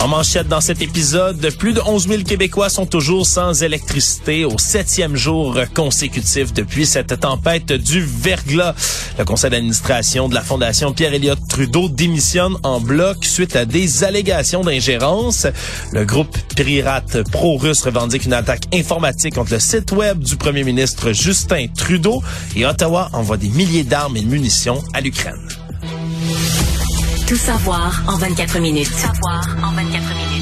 En manchette dans cet épisode, plus de 11 000 Québécois sont toujours sans électricité au septième jour consécutif depuis cette tempête du verglas. Le conseil d'administration de la Fondation Pierre-Éliott Trudeau démissionne en bloc suite à des allégations d'ingérence. Le groupe Pirate pro-russe revendique une attaque informatique contre le site web du premier ministre Justin Trudeau et Ottawa envoie des milliers d'armes et de munitions à l'Ukraine. Tout savoir en 24 minutes. Tout savoir en 24 minutes.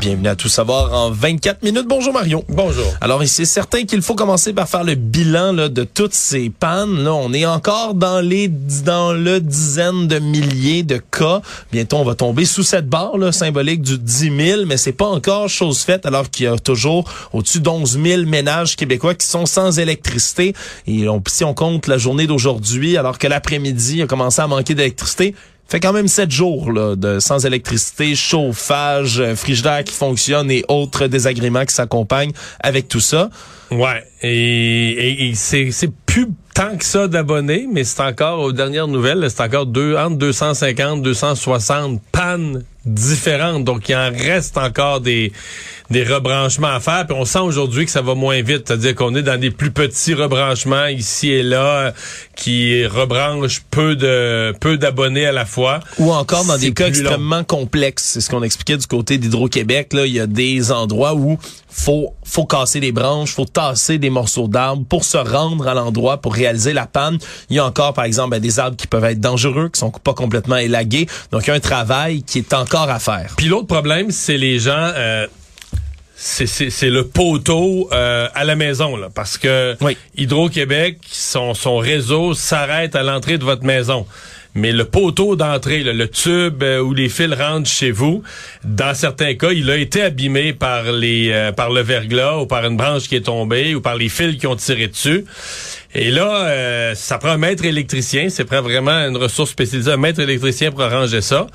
Bienvenue à Tout savoir en 24 minutes. Bonjour Marion. Bonjour. Alors, c'est certain qu'il faut commencer par faire le bilan là, de toutes ces pannes. Là, on est encore dans les dans le dizaine de milliers de cas. Bientôt, on va tomber sous cette barre là, symbolique du 10 000, mais c'est pas encore chose faite alors qu'il y a toujours au-dessus d'11 000 ménages québécois qui sont sans électricité. Et on, si on compte la journée d'aujourd'hui, alors que l'après-midi a commencé à manquer d'électricité, fait quand même sept jours là, de sans électricité, chauffage, euh, frigidaire qui fonctionne et autres désagréments qui s'accompagnent avec tout ça. Ouais, et, c'est plus tant que ça d'abonnés, mais c'est encore, aux dernières nouvelles, c'est encore deux, entre 250, 260 pannes différentes. Donc, il en reste encore des, des rebranchements à faire. Puis on sent aujourd'hui que ça va moins vite. C'est-à-dire qu'on est dans des plus petits rebranchements ici et là qui rebranchent peu de peu d'abonnés à la fois. Ou encore dans des cas extrêmement complexes. C'est ce qu'on expliquait du côté d'Hydro-Québec. Là, il y a des endroits où faut faut casser des branches, faut tasser des morceaux d'arbres pour se rendre à l'endroit pour réaliser la panne. Il y a encore par exemple ben, des arbres qui peuvent être dangereux, qui sont pas complètement élagués. Donc il y a un travail qui est encore à faire. Puis l'autre problème, c'est les gens euh c'est le poteau euh, à la maison là parce que oui. Hydro-Québec son son réseau s'arrête à l'entrée de votre maison. Mais le poteau d'entrée, le tube euh, où les fils rentrent chez vous, dans certains cas, il a été abîmé par les euh, par le verglas ou par une branche qui est tombée ou par les fils qui ont tiré dessus. Et là, euh, ça prend un maître électricien, c'est vraiment une ressource spécialisée, un maître électricien pour arranger ça.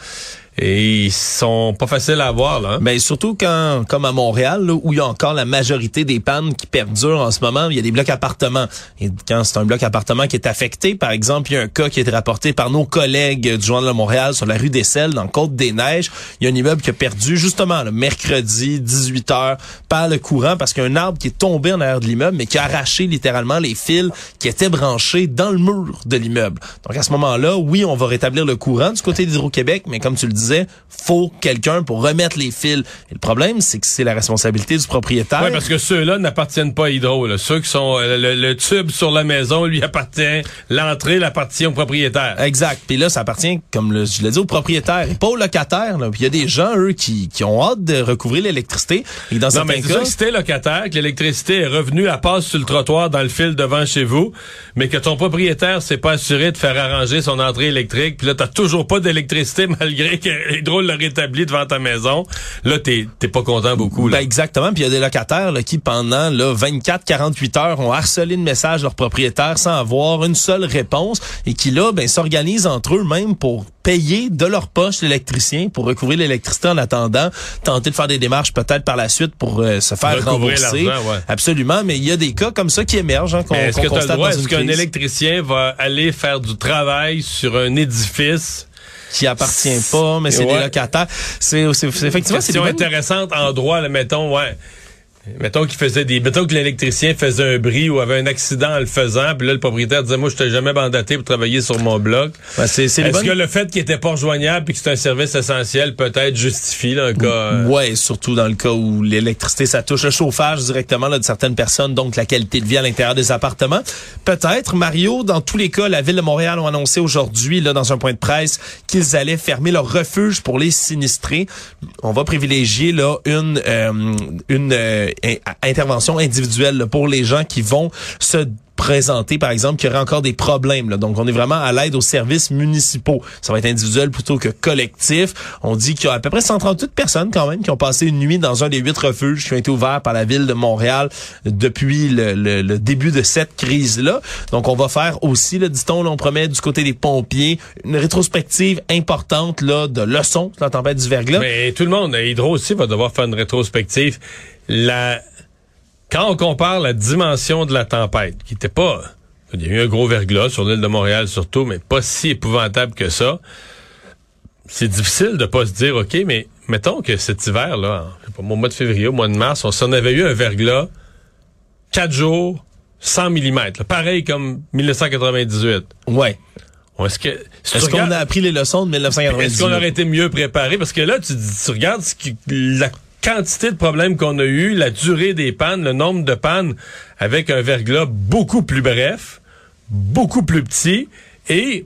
Et ils sont pas faciles à avoir là. Mais surtout quand, comme à Montréal, où il y a encore la majorité des pannes qui perdurent en ce moment, il y a des blocs appartements. Et quand c'est un bloc appartement qui est affecté, par exemple, il y a un cas qui a été rapporté par nos collègues du Journal de Montréal sur la rue des Selles, dans le Côte des Neiges. Il y a un immeuble qui a perdu justement le mercredi 18 h par le courant parce qu'il y a un arbre qui est tombé en arrière de l'immeuble, mais qui a arraché littéralement les fils qui étaient branchés dans le mur de l'immeuble. Donc à ce moment-là, oui, on va rétablir le courant du côté d'Hydro-Québec, mais comme tu le dis, disait, faut quelqu'un pour remettre les fils. Et le problème, c'est que c'est la responsabilité du propriétaire. Oui, parce que ceux-là n'appartiennent pas à Hydro. Là. Ceux qui sont euh, le, le, tube sur la maison lui appartient. L'entrée appartient au propriétaire. Exact. Puis là, ça appartient, comme le, je l'ai dit, au propriétaire et pas au locataire. Puis il y a des gens, eux, qui, qui ont hâte de recouvrir l'électricité. Et dans non, certains mais cas, si t'es locataire, que l'électricité est revenue, à passe sur le trottoir dans le fil devant chez vous, mais que ton propriétaire s'est pas assuré de faire arranger son entrée électrique, puis là, t'as toujours pas d'électricité malgré que Hydro l'a rétabli devant ta maison. Là, t'es pas content beaucoup. Là. Ben exactement. Puis il y a des locataires là, qui, pendant là, 24-48 heures, ont harcelé le message de leur propriétaire sans avoir une seule réponse et qui, là, ben, s'organisent entre eux-mêmes pour payer de leur poche l'électricien pour recouvrir l'électricité en attendant, tenter de faire des démarches peut-être par la suite pour euh, se faire Recouvrir rembourser. ouais. Absolument, mais il y a des cas comme ça qui émergent, hein, qu'on Mais Est-ce que tu as le droit, est-ce qu'un électricien va aller faire du travail sur un édifice qui appartient pas, mais c'est Ouais. des locataires. C'est effectivement c'est des question intéressante en droit, là, mettons, ouais. Mettons qu'il faisait des. Mettons que l'électricien faisait un bris ou avait un accident en le faisant, puis là, le propriétaire disait Moi, je t'ai jamais mandaté pour travailler sur mon bloc. Ben, c'est Est-ce bonnes- que le fait qu'il était pas rejoignable puis que c'est un service essentiel peut-être justifie là, un cas. euh, Ouais, surtout dans le cas où l'électricité, ça touche le chauffage directement là, de certaines personnes, donc la qualité de vie à l'intérieur des appartements. Peut-être, Mario, dans tous les cas, la Ville de Montréal ont annoncé aujourd'hui, là, dans un point de presse, qu'ils allaient fermer leur refuge pour les sinistrés. On va privilégier là une euh, une euh, intervention individuelle pour les gens qui vont se présenter, par exemple, qu'il y aurait encore des problèmes. Donc, on est vraiment à l'aide aux services municipaux. Ça va être individuel plutôt que collectif. On dit qu'il y a à peu près 138 personnes quand même qui ont passé une nuit dans un des huit refuges qui ont été ouverts par la ville de Montréal depuis le, le, début de cette crise-là. Donc, on va faire aussi, le dit-on, on promet du côté des pompiers une rétrospective importante là de leçons de la tempête du verglas. Mais tout le monde, Hydro aussi va devoir faire une rétrospective. La quand on compare la dimension de la tempête, qui n'était pas... Il y a eu un gros verglas sur l'île de Montréal surtout, mais pas si épouvantable que ça. C'est difficile de pas se dire, OK, mais mettons que cet hiver-là, au mois de février, au mois de mars, on s'en avait eu un verglas, quatre jours, 100 mm, pareil comme 1998. Ouais. Est-ce qu'on a appris les leçons de 1998 Est-ce qu'on aurait été mieux préparé? Parce que là, tu, tu regardes ce qui, la quantité de problèmes qu'on a eu, la durée des pannes, le nombre de pannes avec un verglas beaucoup plus bref, beaucoup plus petit et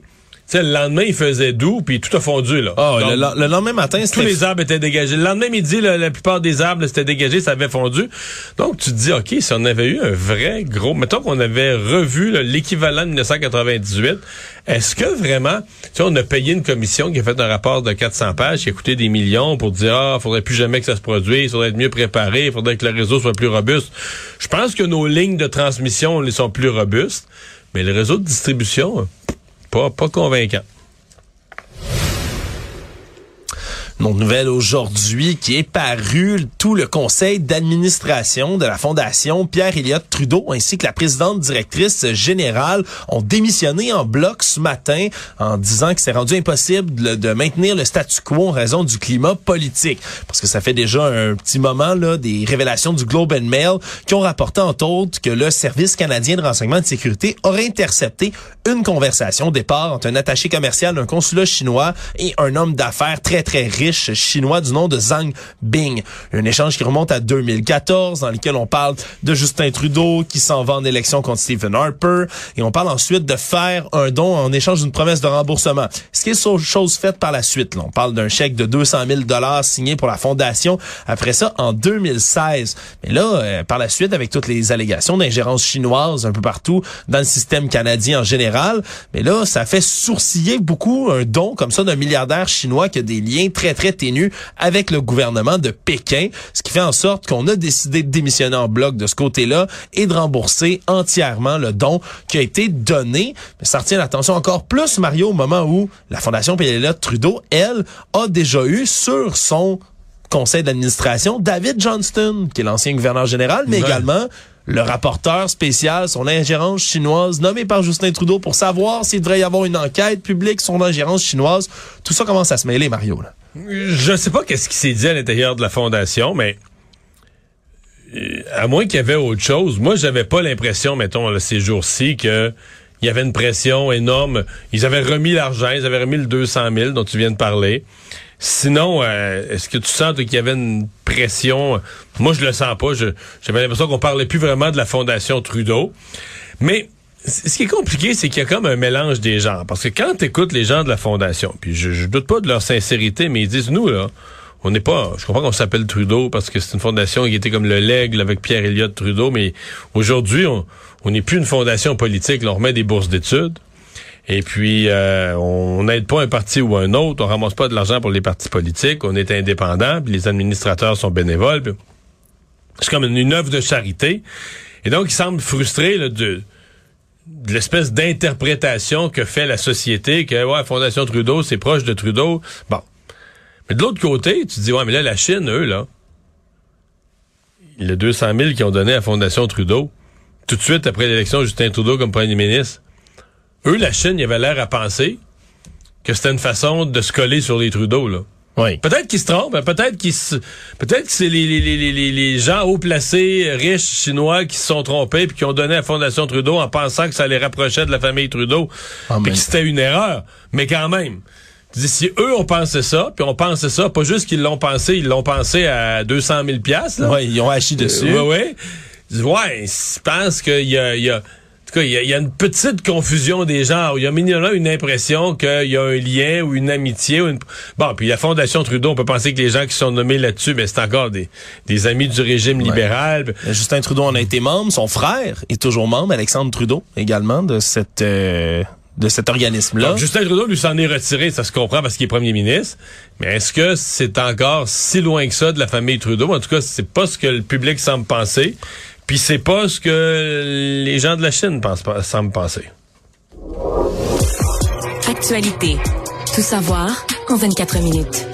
le lendemain, il faisait doux, puis tout a fondu. là. Oh, le, lendemain matin, Tous les arbres étaient dégagés. Le lendemain midi, la plupart des arbres s'étaient dégagés, ça avait fondu. Donc, tu te dis, OK, si on avait eu un vrai gros... Mettons qu'on avait revu l'équivalent de 1998, est-ce que vraiment... Tu sais, on a payé une commission qui a fait un rapport de 400 pages, qui a coûté des millions pour dire, ah, faudrait plus jamais que ça se produise, il faudrait être mieux préparé, il faudrait que le réseau soit plus robuste. Je pense que nos lignes de transmission, les sont plus robustes, mais le réseau de distribution pas, pas convaincant. Mon nouvelle aujourd'hui qui est paru tout le conseil d'administration de la Fondation Pierre-Éliott Trudeau ainsi que la présidente directrice générale ont démissionné en bloc ce matin en disant que c'est rendu impossible de maintenir le statu quo en raison du climat politique. Parce que ça fait déjà un petit moment là des révélations du Globe and Mail qui ont rapporté entre autres que le Service canadien de renseignement de sécurité aurait intercepté une conversation au départ entre un attaché commercial d'un consulat chinois et un homme d'affaires très très riche chinois du nom de Zhang Bing. Un échange qui remonte à 2014 dans lequel on parle de Justin Trudeau qui s'en va en élection contre Stephen Harper et on parle ensuite de faire un don en échange d'une promesse de remboursement. Ce qui est chose faite par la suite. Là. On parle d'un chèque de 200 000 dollars signé pour la fondation. Après ça, en 2016. Mais là, euh, par la suite, avec toutes les allégations d'ingérence chinoise un peu partout dans le système canadien en général, mais là, ça fait sourciller beaucoup un don comme ça d'un milliardaire chinois qui a des liens très très ténue avec le gouvernement de Pékin, ce qui fait en sorte qu'on a décidé de démissionner en bloc de ce côté-là et de rembourser entièrement le don qui a été donné. Mais ça retient l'attention encore plus, Mario, au moment où la Fondation PLA Trudeau, elle, a déjà eu sur son conseil d'administration David Johnston, qui est l'ancien gouverneur général, mais également le rapporteur spécial sur l'ingérence chinoise nommé par Justin Trudeau pour savoir s'il devrait y avoir une enquête publique sur l'ingérence chinoise. Tout ça commence à se mêler, Mario. Là. Je ne sais pas qu'est-ce qui s'est dit à l'intérieur de la fondation, mais euh, à moins qu'il y avait autre chose, moi j'avais pas l'impression, mettons, ces jours-ci, que il y avait une pression énorme. Ils avaient remis l'argent, ils avaient remis le 200 000 dont tu viens de parler. Sinon, euh, est-ce que tu sens qu'il y avait une pression? Moi, je le sens pas. J'avais l'impression qu'on parlait plus vraiment de la Fondation Trudeau. Mais ce qui est compliqué, c'est qu'il y a comme un mélange des genres. Parce que quand tu écoutes les gens de la Fondation, puis je, je doute pas de leur sincérité, mais ils disent, nous, là, on n'est pas, je comprends qu'on s'appelle Trudeau parce que c'est une fondation qui était comme le l'aigle avec Pierre Elliott Trudeau, mais aujourd'hui, on n'est plus une fondation politique. Là, on remet des bourses d'études. Et puis, euh, on n'aide pas un parti ou un autre. On ramasse pas de l'argent pour les partis politiques. On est indépendant. Puis les administrateurs sont bénévoles. C'est comme une, œuvre de charité. Et donc, il semble frustré là, de de l'espèce d'interprétation que fait la société, que ouais, Fondation Trudeau, c'est proche de Trudeau. Bon. Mais de l'autre côté, tu dis, ouais, mais là, la Chine, eux, là, les 200 000 qu'ils ont donné à Fondation Trudeau, tout de suite après l'élection de Justin Trudeau comme premier ministre, eux, la Chine, il avait l'air à penser que c'était une façon de se coller sur les Trudeau, là. Oui. Peut-être qu'ils se trompent, hein. peut-être qu'ils peut-être que c'est les, les, les, les, gens haut placés, riches chinois qui se sont trompés puis qui ont donné à la Fondation Trudeau en pensant que ça les rapprochait de la famille Trudeau, ah, puis que c'était une erreur. Mais quand même, si eux ont pensé ça, puis on pensait ça, pas juste qu'ils l'ont pensé, ils l'ont pensé à 200 000 pièces. Ouais, ils ont haché dessus. Oui, ouais, ouais. Ouais, je pense qu'il y a, y a tout cas, il y, y a une petite confusion des genres. Il y a minimum une impression qu'il y a un lien ou une amitié. Ou une... Bon, puis la Fondation Trudeau, on peut penser que les gens qui sont nommés là-dessus, ben, c'est encore des, des amis du régime libéral. Justin Trudeau en a été membre. Son frère est toujours membre, Alexandre Trudeau, également, de cette... euh, de cet organisme-là. Justin Trudeau lui s'en est retiré, ça se comprend parce qu'il est premier ministre. Mais est-ce que c'est encore si loin que ça de la famille Trudeau? En tout cas, c'est pas ce que le public semble penser. Puis c'est pas ce que les gens de la Chine pensent, semblent penser. Actualité. Tout savoir en 24 minutes.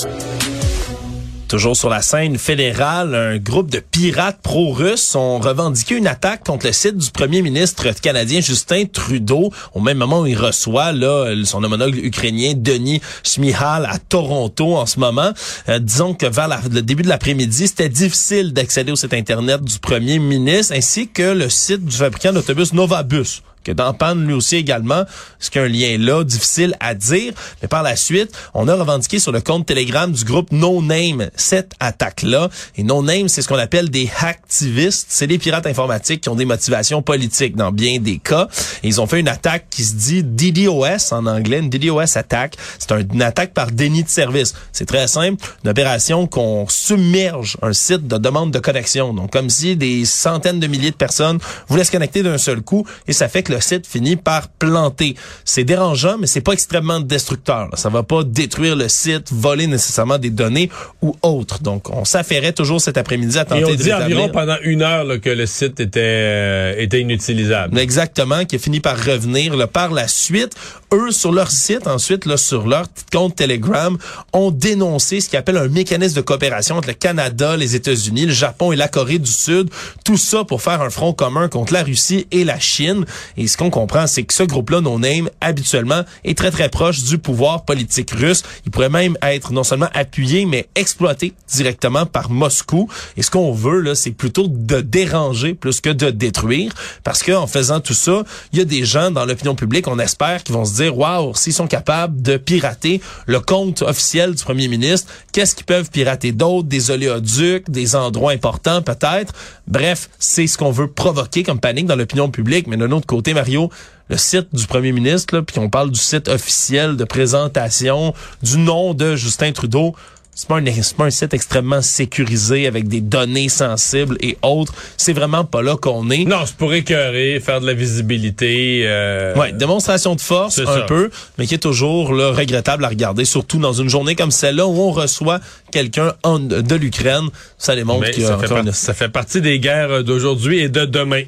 Toujours sur la scène fédérale, un groupe de pirates pro-russes ont revendiqué une attaque contre le site du premier ministre canadien Justin Trudeau au même moment où il reçoit là, son homologue ukrainien Denis Shmihal à Toronto en ce moment. Euh, disons que vers le début de l'après-midi, c'était difficile d'accéder au site Internet du premier ministre ainsi que le site du fabricant d'autobus Novabus dans panne lui aussi également, ce qu'il y a un lien là, difficile à dire. Mais par la suite, on a revendiqué sur le compte Telegram du groupe No Name cette attaque-là. Et No Name, c'est ce qu'on appelle des hacktivistes. C'est des pirates informatiques qui ont des motivations politiques dans bien des cas. Et ils ont fait une attaque qui se dit DDoS en anglais, une DDoS attaque. C'est un- une attaque par déni de service. C'est très simple, une opération qu'on submerge un site de demande de connexion. Donc comme si des centaines de milliers de personnes voulaient se connecter d'un seul coup et ça fait que le site finit par planter. C'est dérangeant, mais c'est pas extrêmement destructeur. Ça va pas détruire le site, voler nécessairement des données ou autres. Donc, on s'affairait toujours cet après-midi à tenter Et on de dit rétablir- environ pendant une heure là, que le site était, euh, était inutilisable. Exactement, qui a fini par revenir là, par la suite. Eux, sur leur site, ensuite, là, sur leur compte Telegram, ont dénoncé ce qu'ils appellent un mécanisme de coopération entre le Canada, les États-Unis, le Japon et la Corée du Sud. Tout ça pour faire un front commun contre la Russie et la Chine. Et ce qu'on comprend, c'est que ce groupe-là, No Name, habituellement, est très, très proche du pouvoir politique russe. Il pourrait même être non seulement appuyé, mais exploité directement par Moscou. Et ce qu'on veut, là, c'est plutôt de déranger plus que de détruire. Parce qu'en faisant tout ça, il y a des gens dans l'opinion publique, on espère, qui vont se dire, waouh, s'ils sont capables de pirater le compte officiel du premier ministre, qu'est-ce qu'ils peuvent pirater d'autres? Des oléoducs, des endroits importants peut-être. Bref, c'est ce qu'on veut provoquer comme panique dans l'opinion publique. Mais d'un autre côté, Mario, le site du premier ministre, là, puis on parle du site officiel de présentation du nom de Justin Trudeau, c'est pas, un, c'est pas un site extrêmement sécurisé avec des données sensibles et autres. C'est vraiment pas là qu'on est. Non, c'est pour écœurer, faire de la visibilité. euh, Ouais, démonstration de force C'est un ça. peu, mais qui est toujours là, regrettable à regarder, surtout dans une journée comme celle-là où on reçoit quelqu'un de l'Ukraine. Ça démontre qu'il y a ça fait, encore par- une- ça fait partie des guerres d'aujourd'hui et de demain.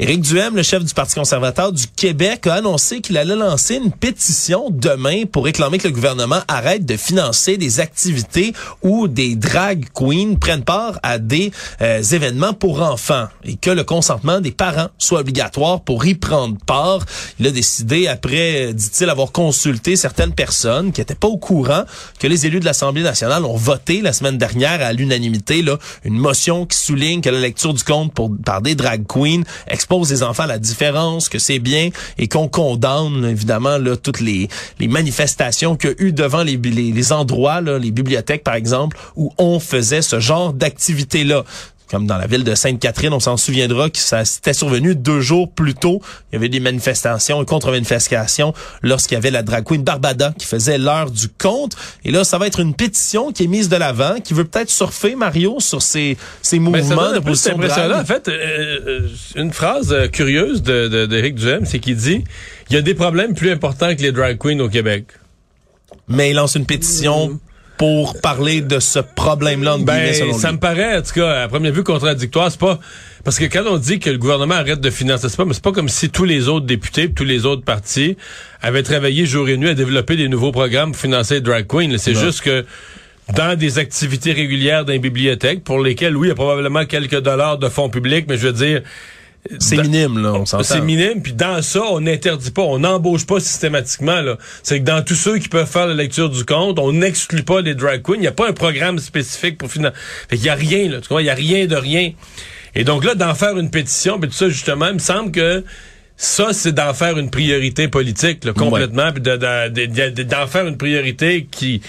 Éric Duhem, le chef du Parti conservateur du Québec, a annoncé qu'il allait lancer une pétition demain pour réclamer que le gouvernement arrête de financer des activités où des drag queens prennent part à des euh, événements pour enfants et que le consentement des parents soit obligatoire pour y prendre part. Il a décidé, après, euh, dit-il, avoir consulté certaines personnes qui n'étaient pas au courant que les élus de l'Assemblée nationale ont voté la semaine dernière à l'unanimité une motion qui souligne que la lecture du compte pour, par des drag queens expose les enfants la différence, que c'est bien et qu'on condamne évidemment là, toutes les, les manifestations qu'il y a eu devant les, les, les endroits, là, les bibliothèques par exemple, où on faisait ce genre d'activité-là comme dans la ville de Sainte-Catherine, on s'en souviendra que ça s'était survenu deux jours plus tôt. Il y avait des manifestations et contre-manifestations lorsqu'il y avait la drag queen Barbada qui faisait l'heure du compte. Et là, ça va être une pétition qui est mise de l'avant, qui veut peut-être surfer, Mario, sur ces, ces Ben, mouvements de position impression-là. drag. En fait, euh, euh, une phrase euh, curieuse de, de, d'Éric Duhem, c'est qu'il dit il y a des problèmes plus importants que les drag queens au Québec. Mais il lance une pétition pour parler de ce problème-là, Ben, ça me paraît, en tout cas, à première vue, contradictoire. C'est pas parce que quand on dit que le gouvernement arrête de financer, c'est pas, mais c'est pas comme si tous les autres députés, tous les autres partis avaient travaillé jour et nuit à développer des nouveaux programmes pour financer les drag queens. là. C'est juste que dans des activités régulières dans les bibliothèques, pour lesquelles, oui, il y a probablement quelques dollars de fonds publics, mais je veux dire, C'est minime, là, on s'entend. c'est minime, puis dans ça, on n'interdit pas, on n'embauche pas systématiquement. là. C'est que dans tous ceux qui peuvent faire la lecture du compte, on n'exclut pas les drag queens. Il n'y a pas un programme spécifique pour financer. Fait qu'il y a rien, là. Tu vois, il y a rien de rien. Et donc là, d'en faire une pétition, puis tout ça, justement, il me semble que ça, c'est d'en faire une priorité politique, là, complètement, puis de- de- de- de- d'en faire une priorité qui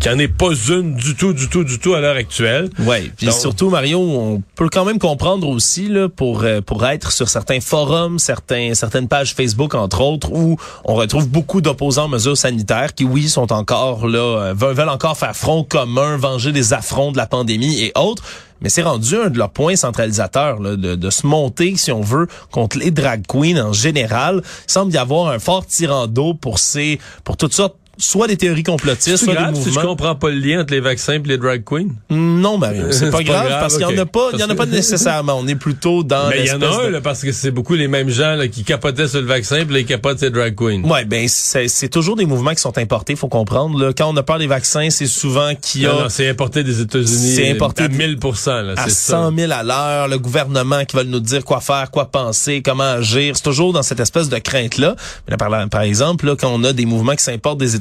qu'il n'y en ait pas une du tout, du tout, du tout à l'heure actuelle. Oui, puis surtout, Mario, on peut quand même comprendre aussi, là, pour, euh, pour être sur certains forums, certains, certaines pages Facebook, entre autres, où on retrouve beaucoup d'opposants aux mesures sanitaires qui, oui, sont encore là, euh, veulent, veulent encore faire front commun, venger des affronts de la pandémie et autres. Mais c'est rendu un de leurs points centralisateurs, là, de, de se monter, si on veut, contre les drag queens en général. Il semble y avoir un fort tirant d'eau pour ces, pour toutes sortes, soit des théories complotistes, soit grave des si je mouvements. comprends pas le lien entre les vaccins et les drag queens? Non, Mario, c'est pas, C'est pas grave, grave, parce qu'il y en a pas, il y en a pas nécessairement. On est plutôt dans Mais il y en a un, de- là, parce que c'est beaucoup les mêmes gens là, qui capotaient sur le vaccin puis ils capotent ces drag queens. Ouais, ben c'est toujours des mouvements qui sont importés, faut comprendre. Là. Quand on a peur des vaccins, c'est souvent qu'il y a Non, non, c'est importé des États-Unis. C'est importé à de- 1000 là, à c'est 100 000 à l'heure, le gouvernement qui va nous dire quoi faire, quoi penser, comment agir. C'est toujours dans cette espèce de crainte-là. Mais là, par, exemple, là, quand on a des mouvements qui s'importent des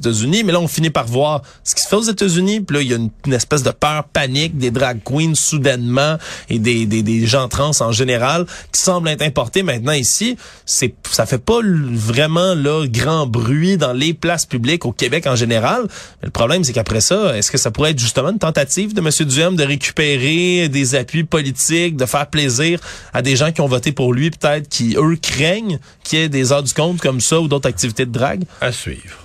Mais là, on finit par voir ce qui se fait aux États-Unis, puis là, il y a une, espèce de peur panique des drag queens soudainement et des, des, des gens trans en général qui semblent être importés maintenant ici. C'est ça fait pas vraiment là grand bruit dans les places publiques au Québec en général. Mais le problème, c'est qu'après ça, est-ce que ça pourrait être justement une tentative de M. Duhem de récupérer des appuis politiques, de faire plaisir à des gens qui ont voté pour lui, peut-être, qui, eux, craignent qu'il y ait des heures du compte comme ça ou d'autres activités de drague? À suivre.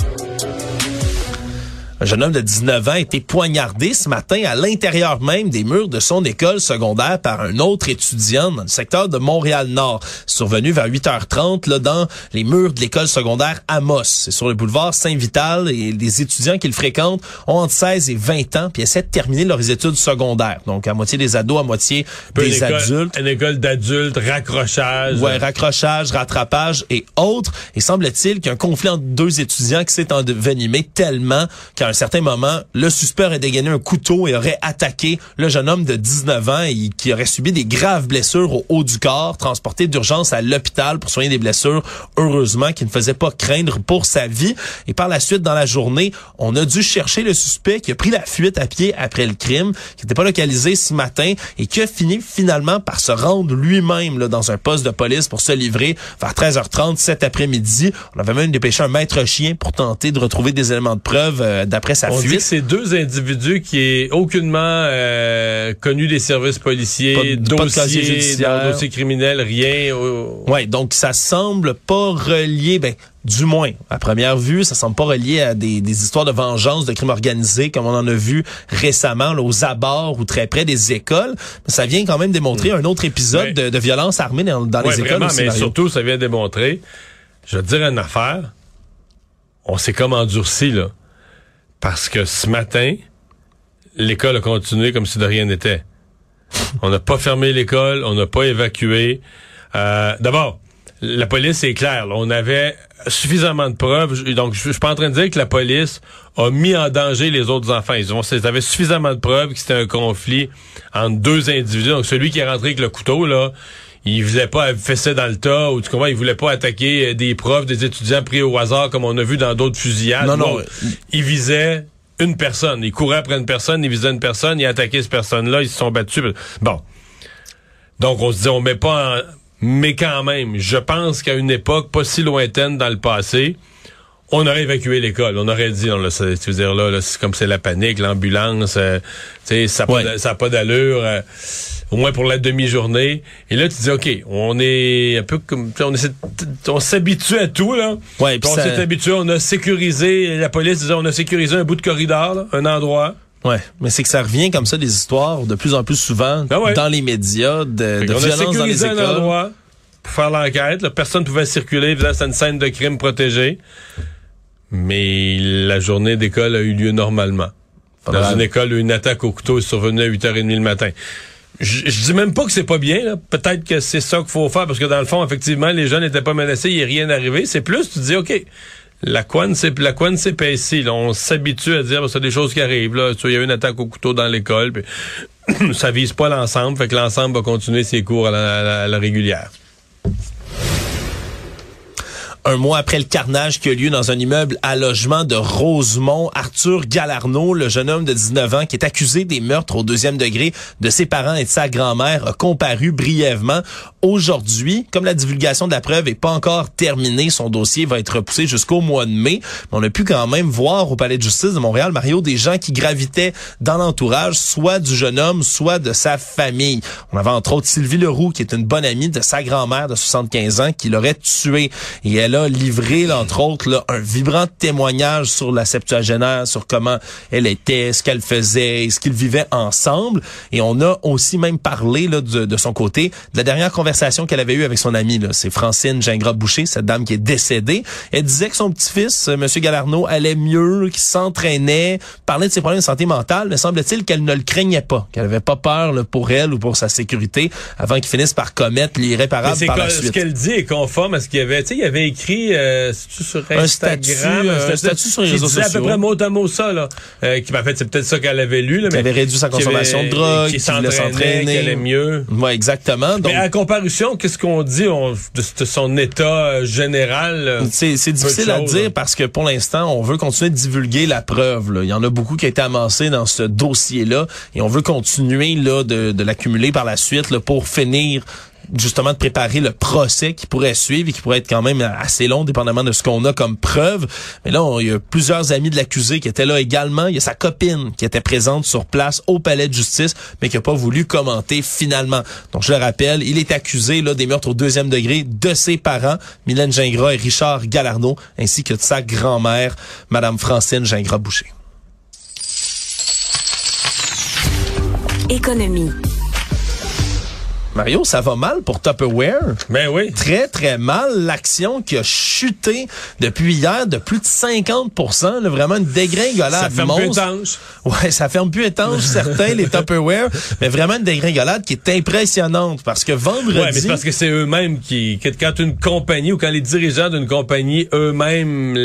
Un jeune homme de 19 ans a été poignardé ce matin à l'intérieur même des murs de son école secondaire par un autre étudiant dans le secteur de Montréal-Nord. Survenu vers 8h30 là, dans les murs de l'école secondaire Amos. C'est sur le boulevard Saint-Vital et les étudiants qui le fréquentent ont entre 16 et 20 ans puis essaient de terminer leurs études secondaires. Donc à moitié des ados, à moitié Peu des une école- adultes. Une école d'adultes, raccrochage. Ouais, raccrochage, rattrapage et autres. Et semble-t-il qu'il y a un conflit entre deux étudiants qui s'est envenimé tellement qu'à un certain moment, le suspect aurait dégainé un couteau et aurait attaqué le jeune homme de 19 ans qui aurait subi des graves blessures au haut du corps, transporté d'urgence à l'hôpital pour soigner des blessures, heureusement, qui ne faisait pas craindre pour sa vie. Et par la suite, dans la journée, on a dû chercher le suspect qui a pris la fuite à pied après le crime, qui n'était pas localisé ce matin et qui a fini finalement par se rendre lui-même dans un poste de police pour se livrer vers 13h30 cet après-midi. On avait même dépêché un maître chien pour tenter de retrouver des éléments de preuve euh, d'après sa On dit que c'est deux individus qui est aucunement euh, connus des services policiers, Pas pas dossier, criminel, rien. Ouais, donc ça semble pas relié, ben du moins à première vue, ça semble pas relié à des, des histoires de vengeance, de crimes organisés comme on en a vu récemment là, aux abords ou très près des écoles. Mais ça vient quand même démontrer un autre épisode de, de violence armée dans, dans Ouais, les écoles vraiment, aussi, mais Mario. surtout, ça vient démontrer. Je te dire une affaire. On s'est comme endurci, là. Parce que ce matin, l'école a continué comme si de rien n'était. on n'a pas fermé l'école, on n'a pas évacué. Euh, D'abord, la police est claire. là. on avait suffisamment de preuves. Donc, je je suis pas en train de dire que la police a mis en danger les autres enfants. Ils, ont, ils avaient suffisamment de preuves que c'était un conflit entre deux individus. Donc, celui qui est rentré avec le couteau, là, il voulait pas fesser dans le tas, ou tu comprends, il voulait pas attaquer euh, des profs, des étudiants pris au hasard, comme on a vu dans d'autres fusillades. Non, non. Il visait une personne. Il courait après une personne, il visait une personne, il a attaqué cette personne-là, ils se sont battus. Bon. Donc, on se dit, on met pas en... Mais quand même, je pense qu'à une époque pas si lointaine dans le passé, on aurait évacué l'école. On aurait dit, on, là, c'est- tu veux dire, là, là, c'est comme c'est la panique, l'ambulance, euh, tu sais, ça n'a Ouais. pas d'allure, euh, au moins pour la demi-journée. Et là, tu dis, OK, on est un peu comme, on, essaie on s'habitue à tout, là. Ouais, puis on ça- s'est habitué, on a sécurisé, la police disait, on a sécurisé un bout de corridor, là, un endroit. Ouais, mais c'est que ça revient comme ça des histoires de plus en plus souvent Ah ouais. dans les médias de, de violence dans les sécurisé un écoles. endroit pour faire l'enquête. Personne pouvait circuler. C'était une scène de crime protégée. Mais la journée d'école a eu lieu normalement. Dans une école où une attaque au couteau est survenue à 8h30 le matin. Je, je dis même pas que c'est pas bien. Peut-être que c'est ça qu'il faut faire parce que dans le fond, effectivement, les gens n'étaient pas menacés, il a rien arrivé. C'est plus, tu dis, OK, la couenne, c'est la couenne s'épaissit. là. On s'habitue à dire, c'est des choses qui arrivent. Là. Il y a eu une attaque au couteau dans l'école. puis ça vise pas l'ensemble. Fait que l'ensemble va continuer ses cours à la- à la régulière. Un mois après le carnage qui a lieu dans un immeuble à logement de Rosemont, Arthur Galarno, le jeune homme de 19 ans qui est accusé des meurtres au deuxième degré de ses parents et de sa grand-mère, a comparu brièvement aujourd'hui. Comme la divulgation de la preuve est pas encore terminée, son dossier va être repoussé jusqu'au mois de mai. On a pu quand même voir au Palais de justice de Montréal, Mario, des gens qui gravitaient dans l'entourage, soit du jeune homme, soit de sa famille. On avait entre autres Sylvie Leroux, qui est une bonne amie de sa grand-mère de 75 ans, qui l'aurait tué. A livré, entre autres, là, un vibrant témoignage sur la septuagénaire, sur comment elle était, ce qu'elle faisait, ce qu'ils vivaient ensemble. Et on a aussi même parlé là, de, de son côté de la dernière conversation qu'elle avait eue avec son amie. C'est Francine Gingras-Boucher, cette dame qui est décédée. Elle disait que son petit-fils, M. Galarno, allait mieux, qu'il s'entraînait, parlait de ses problèmes de santé mentale, mais semble-t-il qu'elle ne le craignait pas, qu'elle avait pas peur là, pour elle ou pour sa sécurité avant qu'il finisse par commettre l'irréparable par la suite. Ce qu'elle dit est conforme à ce qu'il y avait. Tu sais, il avait écrit euh, sur Instagram, un statut, un statut sur les réseaux sociaux. à peu près mot à mot ça là. Euh, qui m'a fait, c'est peut-être ça qu'elle avait lu. Là, mais qui avait réduit sa consommation avait, de drogue, qui s'entraînait, qu'elle allait mieux. Ouais, exactement. Donc, mais à comparution, qu'est-ce qu'on dit on, de, son état euh, général C'est difficile à dire là. parce que pour l'instant, on veut continuer de divulguer la preuve. Là. Il y en a beaucoup qui a été amassé dans ce dossier-là et on veut continuer là de, de l'accumuler par la suite là, pour finir justement de préparer le procès qui pourrait suivre et qui pourrait être quand même assez long, dépendamment de ce qu'on a comme preuve. Mais là, il y a plusieurs amis de l'accusé qui étaient là également. Il y a sa copine qui était présente sur place au palais de justice, mais qui n'a pas voulu commenter finalement. Donc, je le rappelle, il est accusé là des meurtres au deuxième degré de ses parents, Mylène Gingras et Richard Galarno, ainsi que de sa grand-mère, Madame Francine Gingras-Boucher. Économie. Mario, ça va mal pour Tupperware? Ben oui. Très, très mal. L'action qui a chuté depuis hier de plus de 50% là, Vraiment une dégringolade Ça ferme monstre. plus étanche. Ouais, ça ferme plus étanche, certains, les Tupperware. Mais vraiment une dégringolade qui est impressionnante parce que vendredi... Ouais, mais c'est parce que c'est eux-mêmes qui... Quand une compagnie ou quand les dirigeants d'une compagnie eux-mêmes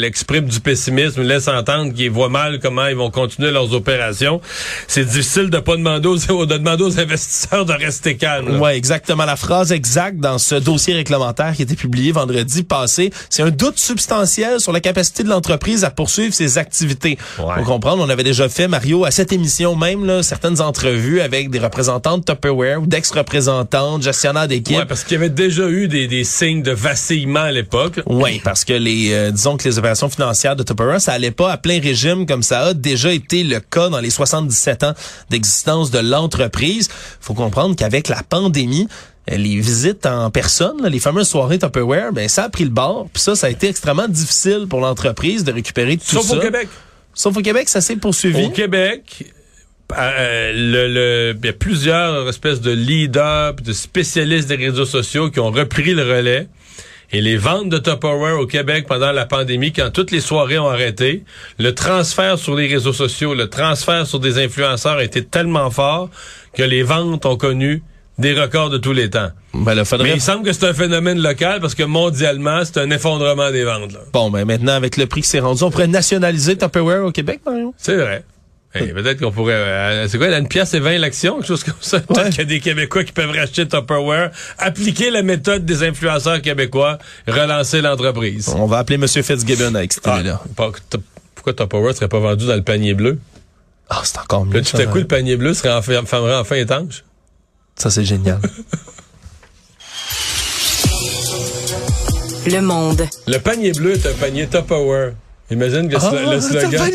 l'expriment du pessimisme, laissent entendre qu'ils voient mal comment ils vont continuer leurs opérations, c'est difficile de pas demander aux, de demander aux investisseurs de rester calmes. Ouais, exactement. La phrase exacte dans ce dossier réglementaire qui a été publié vendredi passé, c'est un doute substantiel sur la capacité de l'entreprise à poursuivre ses activités. Ouais. Faut comprendre, on avait déjà fait, Mario, à cette émission même, là, certaines entrevues avec des représentants de Tupperware ou d'ex-représentants, gestionnaires d'équipe. Ouais, parce qu'il y avait déjà eu des, des signes de vacillement à l'époque. Oui, parce que les, euh, disons que les opérations financières de Tupperware, ça allait pas à plein régime comme ça a déjà été le cas dans les 77 ans d'existence de l'entreprise. Faut comprendre qu'avec la pandémie, les visites en personne, là, les fameuses soirées Tupperware, ben ça a pris le bord. Puis ça, ça a été extrêmement difficile pour l'entreprise de récupérer tout Sauf ça. au Québec. Sauf au Québec, ça s'est poursuivi. Au Québec, euh, le, le, il y a plusieurs espèces de leaders, de spécialistes des réseaux sociaux qui ont repris le relais. Et les ventes de Tupperware au Québec pendant la pandémie, quand toutes les soirées ont arrêté, le transfert sur les réseaux sociaux, le transfert sur des influenceurs a été tellement fort que les ventes ont connu des records de tous les temps. Ben, là, faudrait... Mais il semble que c'est un phénomène local parce que mondialement, c'est un effondrement des ventes. Là. Bon, ben maintenant, avec le prix qui s'est rendu, on pourrait nationaliser Tupperware au Québec, Mario? C'est vrai. Hey, peut-être qu'on pourrait. Euh, c'est quoi, là, une pièce et 20 l'action, quelque chose comme ça? Peut-être qu'il y a des Québécois qui peuvent racheter Tupperware, appliquer la méthode des influenceurs québécois, relancer l'entreprise. On va appeler M. Fitzgibbon avec cette. Ah, pourquoi Tupperware serait pas vendu dans le panier bleu? Ah, c'est encore mieux. Là, tout à coup, le panier bleu serait enfin, fermerait enfin étanche. Ça, c'est génial. Le monde. Le panier bleu est un panier Tupperware. Imagine que ah, le slogan.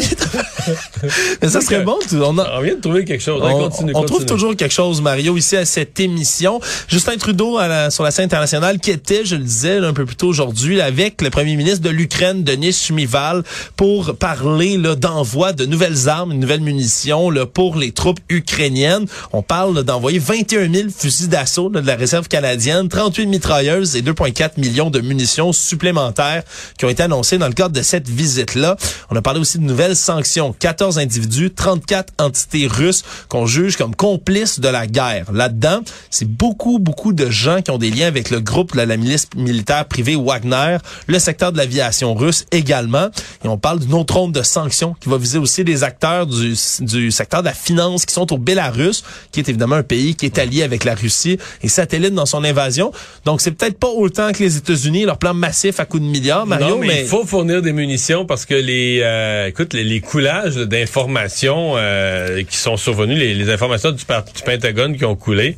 Mais ça serait bon. On, a, on vient de trouver quelque chose. On, continue, on continue. trouve toujours quelque chose, Mario, ici à cette émission. Justin Trudeau à la, sur la scène internationale qui était, je le disais un peu plus tôt aujourd'hui, avec le premier ministre de l'Ukraine, Denis Shmival, pour parler d'envoi de nouvelles armes, de nouvelles munitions là, pour les troupes ukrainiennes. On parle d'envoyer 21 000 fusils d'assaut de la réserve canadienne, 38 mitrailleuses et 2,4 millions de munitions supplémentaires qui ont été annoncées dans le cadre de cette visite-là. On a parlé aussi de nouvelles sanctions Donc 14 individus, 34 entités russes qu'on juge comme complices de la guerre. Là-dedans, c'est beaucoup, beaucoup de gens qui ont des liens avec le groupe de la milice militaire privée Wagner, le secteur de l'aviation russe également. Et on parle d'une autre ronde de sanctions qui va viser aussi des acteurs du, du secteur de la finance qui sont au Bélarus, qui est évidemment un pays qui est allié avec la Russie et satellite dans son invasion. Donc c'est peut-être pas autant que les États-Unis, leur plan massif à coups de milliards, Mario, non, mais, il faut fournir des munitions parce que les, euh, écoute, les, les coulages d'informations euh, qui sont survenus, les, informations du, du Pentagone qui ont coulé,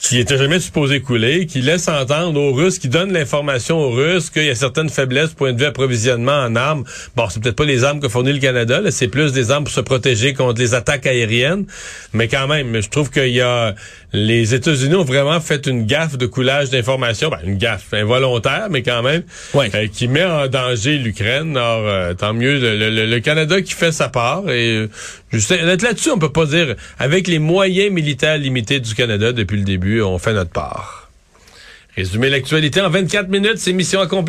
qui était jamais supposé couler, qui laisse entendre aux Russes, qui donne l'information aux Russes qu'il y a certaines faiblesses point de vue approvisionnement en armes. Bon, c'est peut-être pas les armes que fournit le Canada, c'est plus des armes pour se protéger contre les attaques aériennes, mais quand même, je trouve qu'il y a les États-Unis ont vraiment fait une gaffe de coulage d'informations, ben, une gaffe involontaire, mais quand même, euh, qui met en danger l'Ukraine. Alors, euh, tant mieux, le, le, Canada qui fait sa part. Et euh, là-dessus, on peut pas dire, avec les moyens militaires limités du Canada depuis le début, on fait notre part. Résumer l'actualité en 24 minutes, c'est mission accomplie.